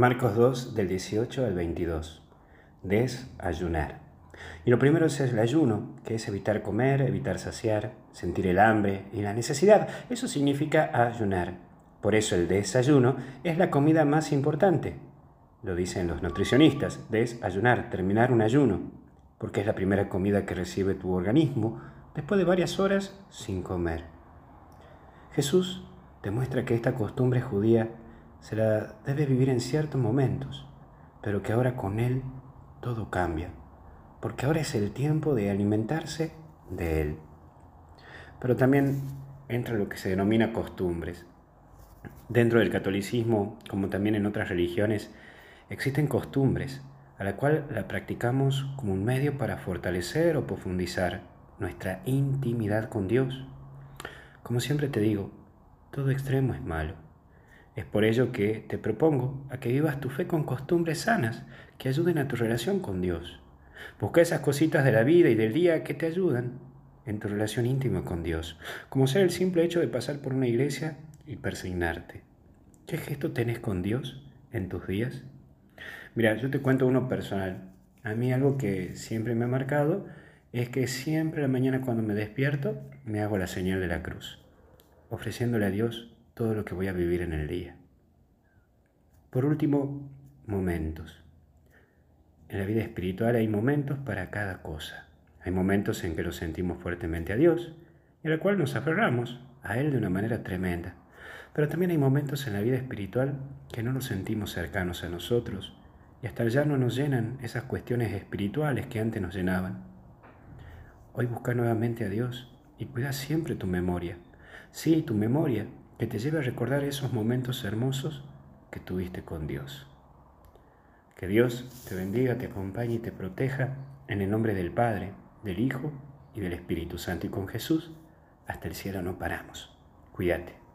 Marcos 2 del 18 al 22. Desayunar. Y lo primero es el ayuno, que es evitar comer, evitar saciar, sentir el hambre y la necesidad. Eso significa ayunar. Por eso el desayuno es la comida más importante. Lo dicen los nutricionistas, desayunar, terminar un ayuno, porque es la primera comida que recibe tu organismo después de varias horas sin comer. Jesús demuestra que esta costumbre judía se la debe vivir en ciertos momentos, pero que ahora con Él todo cambia, porque ahora es el tiempo de alimentarse de Él. Pero también entra lo que se denomina costumbres. Dentro del catolicismo, como también en otras religiones, existen costumbres, a la cual la practicamos como un medio para fortalecer o profundizar nuestra intimidad con Dios. Como siempre te digo, todo extremo es malo es por ello que te propongo a que vivas tu fe con costumbres sanas que ayuden a tu relación con Dios. Busca esas cositas de la vida y del día que te ayudan en tu relación íntima con Dios, como ser el simple hecho de pasar por una iglesia y persignarte. ¿Qué gesto tenés con Dios en tus días? Mira, yo te cuento uno personal. A mí algo que siempre me ha marcado es que siempre a la mañana cuando me despierto me hago la señal de la cruz, ofreciéndole a Dios todo lo que voy a vivir en el día. Por último, momentos. En la vida espiritual hay momentos para cada cosa. Hay momentos en que lo sentimos fuertemente a Dios y a la cual nos aferramos a Él de una manera tremenda. Pero también hay momentos en la vida espiritual que no nos sentimos cercanos a nosotros y hasta ya no nos llenan esas cuestiones espirituales que antes nos llenaban. Hoy busca nuevamente a Dios y cuida siempre tu memoria. Sí, tu memoria, que te lleve a recordar esos momentos hermosos que tuviste con Dios. Que Dios te bendiga, te acompañe y te proteja en el nombre del Padre, del Hijo y del Espíritu Santo y con Jesús. Hasta el cielo no paramos. Cuídate.